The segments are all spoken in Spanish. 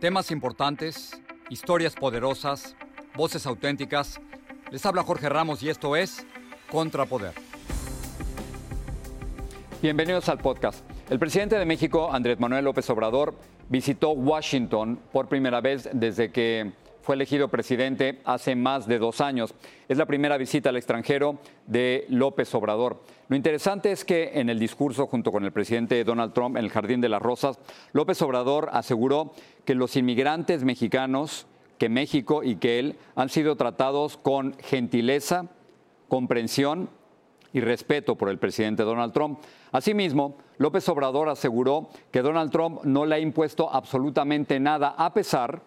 Temas importantes, historias poderosas, voces auténticas. Les habla Jorge Ramos y esto es Contrapoder. Bienvenidos al podcast. El presidente de México, Andrés Manuel López Obrador, visitó Washington por primera vez desde que fue elegido presidente hace más de dos años. Es la primera visita al extranjero de López Obrador. Lo interesante es que en el discurso junto con el presidente Donald Trump en el Jardín de las Rosas, López Obrador aseguró que los inmigrantes mexicanos, que México y que él han sido tratados con gentileza, comprensión y respeto por el presidente Donald Trump. Asimismo, López Obrador aseguró que Donald Trump no le ha impuesto absolutamente nada, a pesar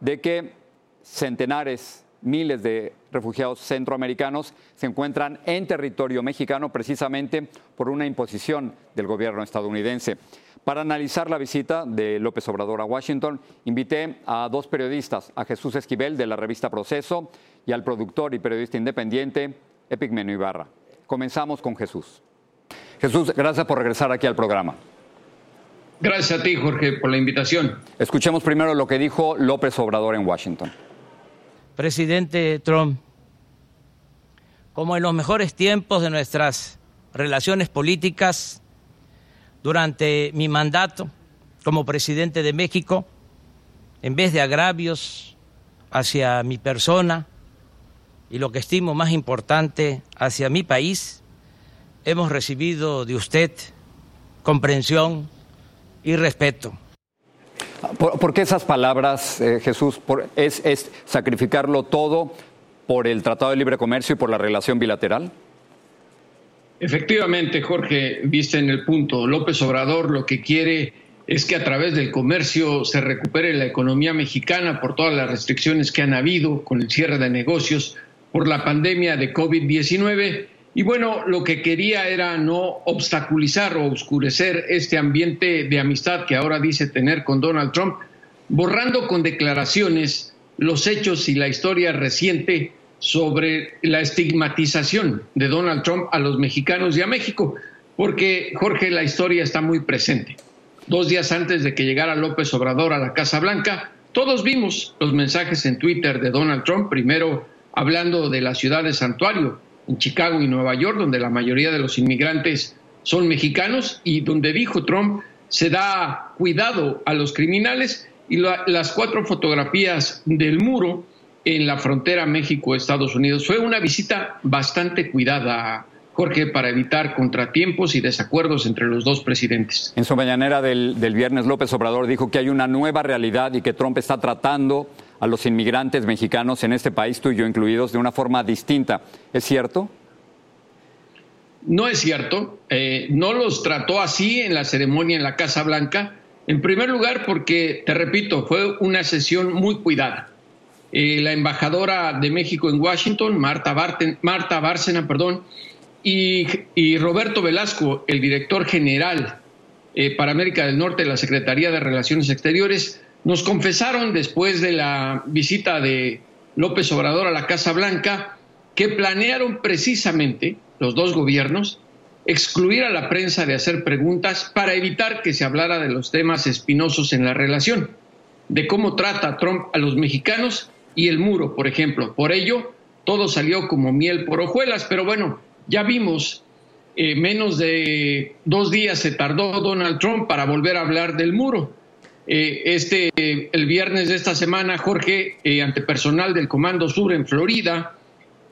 de que centenares, miles de refugiados centroamericanos se encuentran en territorio mexicano precisamente por una imposición del gobierno estadounidense. Para analizar la visita de López Obrador a Washington, invité a dos periodistas, a Jesús Esquivel de la revista Proceso y al productor y periodista independiente Epigmenio Ibarra. Comenzamos con Jesús. Jesús, gracias por regresar aquí al programa. Gracias a ti, Jorge, por la invitación. Escuchemos primero lo que dijo López Obrador en Washington presidente Trump, como en los mejores tiempos de nuestras relaciones políticas, durante mi mandato como presidente de México, en vez de agravios hacia mi persona y lo que estimo más importante hacia mi país, hemos recibido de usted comprensión y respeto. ¿Por, qué esas palabras, eh, Jesús? es, ¿Es sacrificarlo todo por el Tratado de Libre Comercio y por la relación bilateral? Efectivamente, Jorge, viste en el punto. López Obrador lo que quiere es que a través del comercio se recupere la economía mexicana por todas las restricciones que han habido con el cierre de negocios por la pandemia de COVID-19 y bueno, lo que quería era no obstaculizar o oscurecer este ambiente de amistad que ahora dice tener con Donald Trump, borrando con declaraciones los hechos y la historia reciente sobre la estigmatización de Donald Trump a los mexicanos y a México, porque Jorge, la historia está muy presente. Dos días antes de que llegara López Obrador a la Casa Blanca, todos vimos los mensajes en Twitter de Donald Trump, primero hablando de la ciudad de Santuario, en Chicago y Nueva York, donde la mayoría de los inmigrantes son mexicanos y donde dijo Trump se da cuidado a los criminales y las cuatro fotografías del muro en la frontera México-Estados Unidos. Fue una visita bastante cuidada, Jorge, para evitar contratiempos y desacuerdos entre los dos presidentes. En su mañanera del, del viernes, López Obrador dijo que hay una nueva realidad y que Trump está tratando a los inmigrantes mexicanos en este país, tú y yo incluidos, de una forma distinta. ¿Es cierto? No es cierto. Eh, no los trató así en la ceremonia en la Casa Blanca. En primer lugar, porque, te repito, fue una sesión muy cuidada. Eh, la embajadora de México en Washington, Marta, Marta Bárcena, perdón, y, y Roberto Velasco, el director general eh, para América del Norte de la Secretaría de Relaciones Exteriores, nos confesaron después de la visita de López Obrador a la Casa Blanca que planearon precisamente los dos gobiernos excluir a la prensa de hacer preguntas para evitar que se hablara de los temas espinosos en la relación, de cómo trata Trump a los mexicanos y el muro, por ejemplo. Por ello, todo salió como miel por hojuelas, pero bueno, ya vimos, eh, menos de dos días se tardó Donald Trump para volver a hablar del muro. Eh, este, el viernes de esta semana, Jorge, eh, ante personal del Comando Sur en Florida,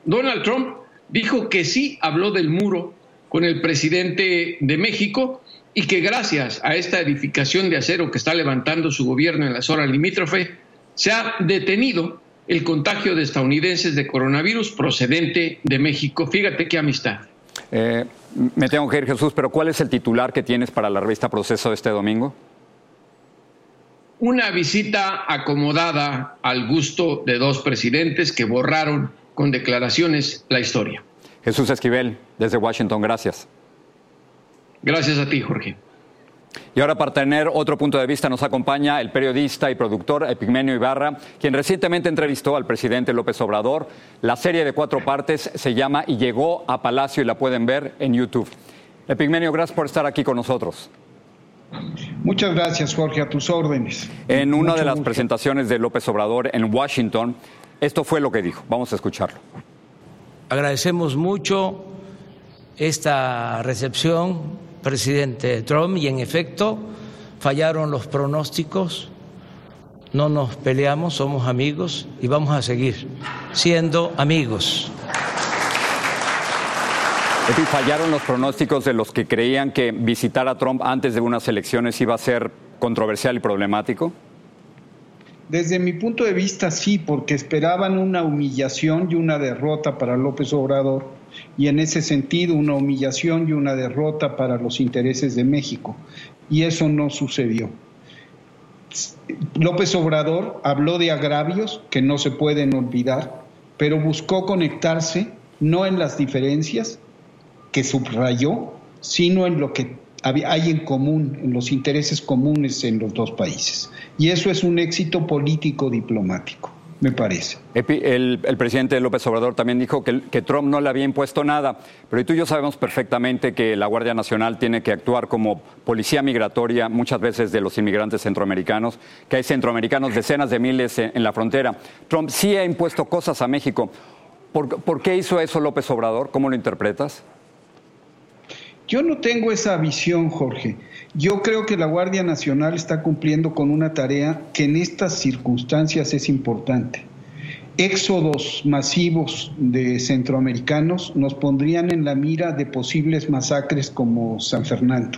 Donald Trump dijo que sí habló del muro con el presidente de México y que gracias a esta edificación de acero que está levantando su gobierno en la zona limítrofe, se ha detenido el contagio de estadounidenses de coronavirus procedente de México. Fíjate qué amistad. Eh, me tengo que ir, Jesús, pero ¿cuál es el titular que tienes para la revista Proceso este domingo? Una visita acomodada al gusto de dos presidentes que borraron con declaraciones la historia. Jesús Esquivel, desde Washington, gracias. Gracias a ti, Jorge. Y ahora para tener otro punto de vista nos acompaña el periodista y productor Epigmenio Ibarra, quien recientemente entrevistó al presidente López Obrador. La serie de cuatro partes se llama Y llegó a Palacio y la pueden ver en YouTube. Epigmenio, gracias por estar aquí con nosotros. Muchas gracias, Jorge, a tus órdenes. En una de las presentaciones de López Obrador en Washington, esto fue lo que dijo. Vamos a escucharlo. Agradecemos mucho esta recepción, presidente Trump, y en efecto fallaron los pronósticos, no nos peleamos, somos amigos y vamos a seguir siendo amigos. ¿Fallaron los pronósticos de los que creían que visitar a Trump antes de unas elecciones iba a ser controversial y problemático? Desde mi punto de vista sí, porque esperaban una humillación y una derrota para López Obrador y en ese sentido una humillación y una derrota para los intereses de México. Y eso no sucedió. López Obrador habló de agravios que no se pueden olvidar, pero buscó conectarse no en las diferencias que subrayó, sino en lo que hay en común, en los intereses comunes en los dos países. Y eso es un éxito político diplomático, me parece. el, presidente López Obrador también dijo que, que, Trump no le había impuesto nada, pero tú y yo sabemos perfectamente que la Guardia Nacional tiene que actuar como policía migratoria muchas veces de los inmigrantes centroamericanos, que hay centroamericanos decenas de miles en, la frontera. Trump sí ha impuesto cosas a México. ¿Por qué hizo eso López Obrador? ¿Cómo lo interpretas? Yo no tengo esa visión, Jorge. Yo creo que la Guardia Nacional está cumpliendo con una tarea que en estas circunstancias es importante. Éxodos masivos de centroamericanos nos pondrían en la mira de posibles masacres como San Fernando.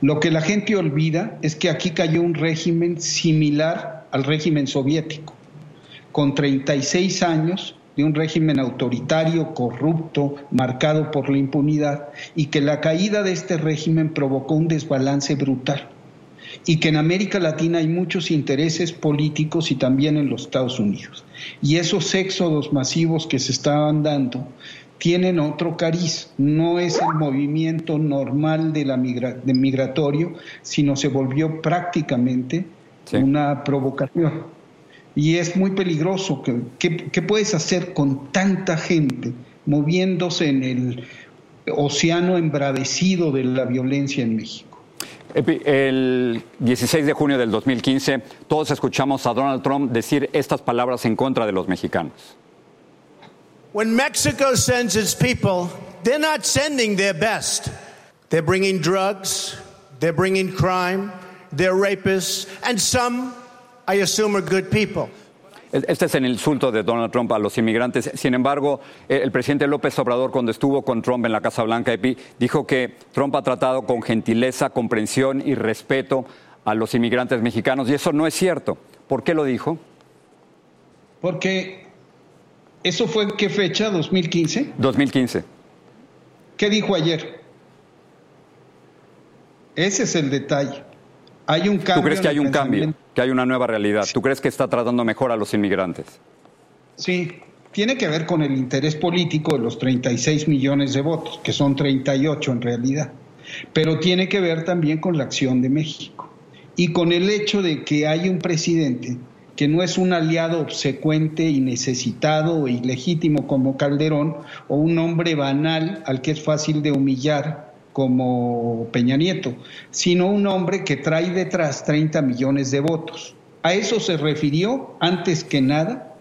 Lo que la gente olvida es que aquí cayó un régimen similar al régimen soviético, con 36 años de un régimen autoritario, corrupto, marcado por la impunidad, y que la caída de este régimen provocó un desbalance brutal, y que en América Latina hay muchos intereses políticos y también en los Estados Unidos. Y esos éxodos masivos que se estaban dando tienen otro cariz, no es el movimiento normal de la de migratorio, sino se volvió prácticamente una provocación y es muy peligroso. ¿Qué, puedes hacer con tanta gente moviéndose en el océano embravecido de la violencia en México? El 16 de junio del 2015, todos escuchamos a Donald Trump decir estas palabras en contra de los mexicanos. When Mexico sends its people, they're not sending their best. They're bringing drugs, they're bringing crime, they're rapists, and some I assume are good people. Este es el insulto de Donald Trump a los inmigrantes. Sin embargo, eh, el presidente López Obrador, cuando estuvo con Trump en la Casa Blanca, dijo que Trump ha tratado con gentileza, comprensión y respeto a los inmigrantes mexicanos. Y eso no es cierto. ¿Por qué lo dijo? Porque eso fue en qué fecha, 2015. 2015. ¿Qué dijo ayer? Ese es el detalle. Hay un cambio. ¿Tú crees que hay un cambio? que hay una nueva realidad. ¿Tú crees que está tratando mejor a los inmigrantes? Sí, tiene que ver con el interés político de los 36 millones de votos, que son 38 en realidad. pero tiene que ver también con la acción de México y con el hecho de que hay un presidente que no es un aliado obsecuente y necesitado o ilegítimo como Calderón o un hombre banal al que es fácil de humillar como Peña Nieto, sino un hombre que trae detrás 30 millones de votos. A eso se refirió antes que nada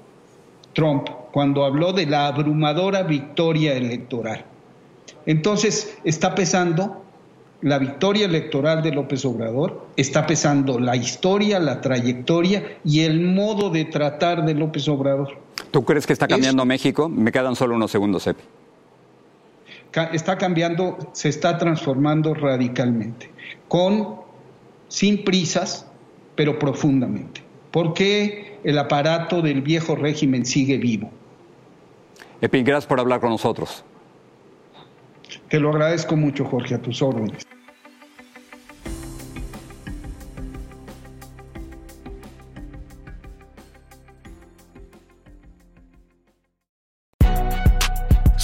Trump cuando habló de la abrumadora victoria electoral. Entonces está pesando la victoria electoral de López Obrador, está pesando la historia, la trayectoria y el modo de tratar de López Obrador. ¿Tú crees que está cambiando México? Me quedan solo unos segundos, Epi. Está cambiando, se está transformando radicalmente, con, sin prisas, pero profundamente, porque el aparato del viejo régimen sigue vivo. Epi, gracias por hablar con nosotros. Te lo agradezco mucho, Jorge, a tus órdenes.